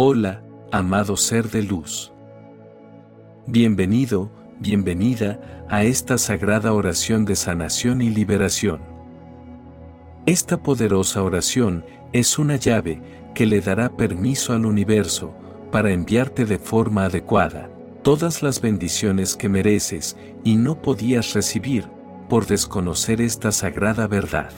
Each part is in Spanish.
Hola, amado ser de luz. Bienvenido, bienvenida a esta sagrada oración de sanación y liberación. Esta poderosa oración es una llave que le dará permiso al universo para enviarte de forma adecuada todas las bendiciones que mereces y no podías recibir por desconocer esta sagrada verdad.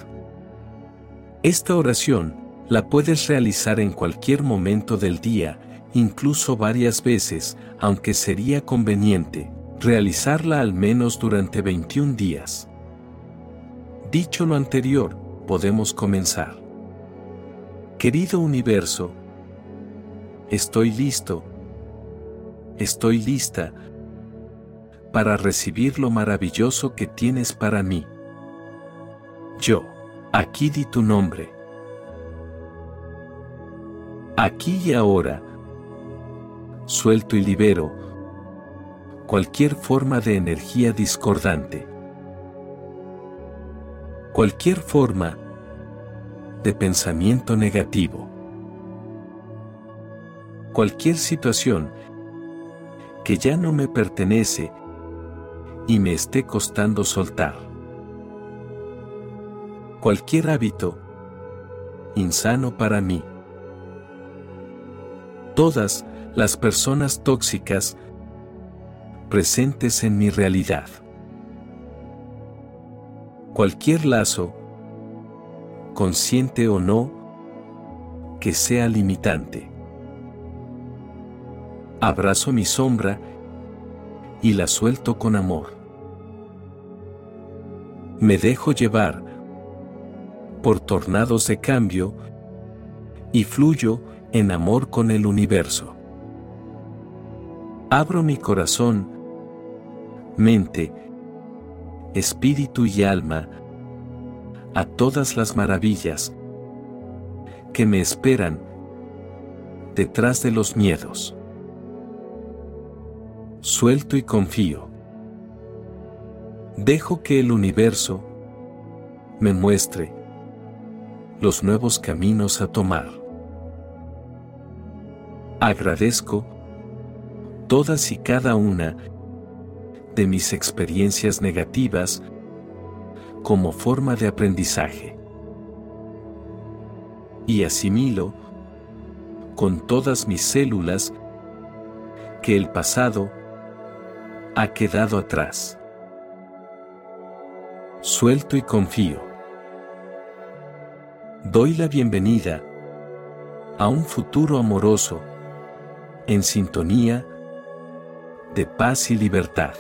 Esta oración la puedes realizar en cualquier momento del día, incluso varias veces, aunque sería conveniente realizarla al menos durante 21 días. Dicho lo anterior, podemos comenzar. Querido universo, estoy listo, estoy lista para recibir lo maravilloso que tienes para mí. Yo, aquí di tu nombre. Aquí y ahora, suelto y libero cualquier forma de energía discordante. Cualquier forma de pensamiento negativo. Cualquier situación que ya no me pertenece y me esté costando soltar. Cualquier hábito insano para mí. Todas las personas tóxicas presentes en mi realidad. Cualquier lazo, consciente o no, que sea limitante. Abrazo mi sombra y la suelto con amor. Me dejo llevar por tornados de cambio y fluyo en amor con el universo. Abro mi corazón, mente, espíritu y alma a todas las maravillas que me esperan detrás de los miedos suelto y confío. Dejo que el universo me muestre los nuevos caminos a tomar. Agradezco todas y cada una de mis experiencias negativas como forma de aprendizaje. Y asimilo con todas mis células que el pasado ha quedado atrás. Suelto y confío. Doy la bienvenida a un futuro amoroso, en sintonía, de paz y libertad.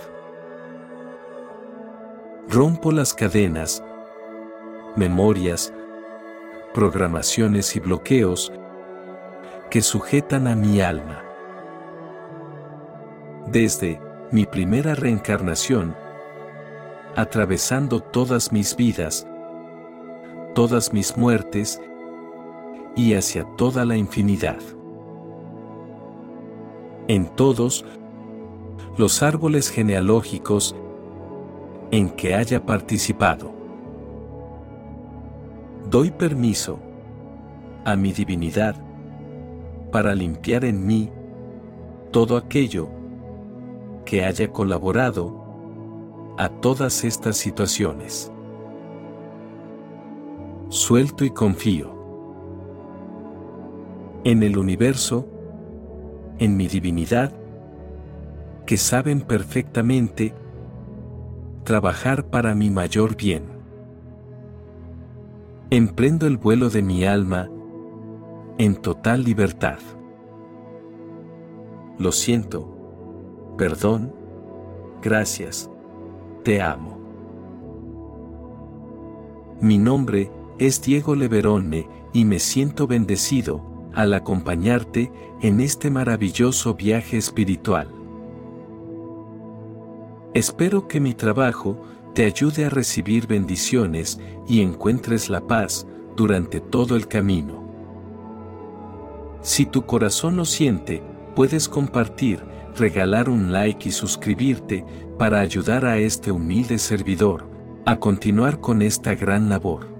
Rompo las cadenas, memorias, programaciones y bloqueos que sujetan a mi alma. Desde mi primera reencarnación, atravesando todas mis vidas, todas mis muertes y hacia toda la infinidad. En todos los árboles genealógicos en que haya participado. Doy permiso a mi divinidad para limpiar en mí todo aquello que haya colaborado a todas estas situaciones. Suelto y confío. En el universo, en mi divinidad, que saben perfectamente trabajar para mi mayor bien. Emprendo el vuelo de mi alma en total libertad. Lo siento perdón, gracias, te amo. Mi nombre es Diego Leverone y me siento bendecido al acompañarte en este maravilloso viaje espiritual. Espero que mi trabajo te ayude a recibir bendiciones y encuentres la paz durante todo el camino. Si tu corazón lo siente, puedes compartir regalar un like y suscribirte para ayudar a este humilde servidor a continuar con esta gran labor.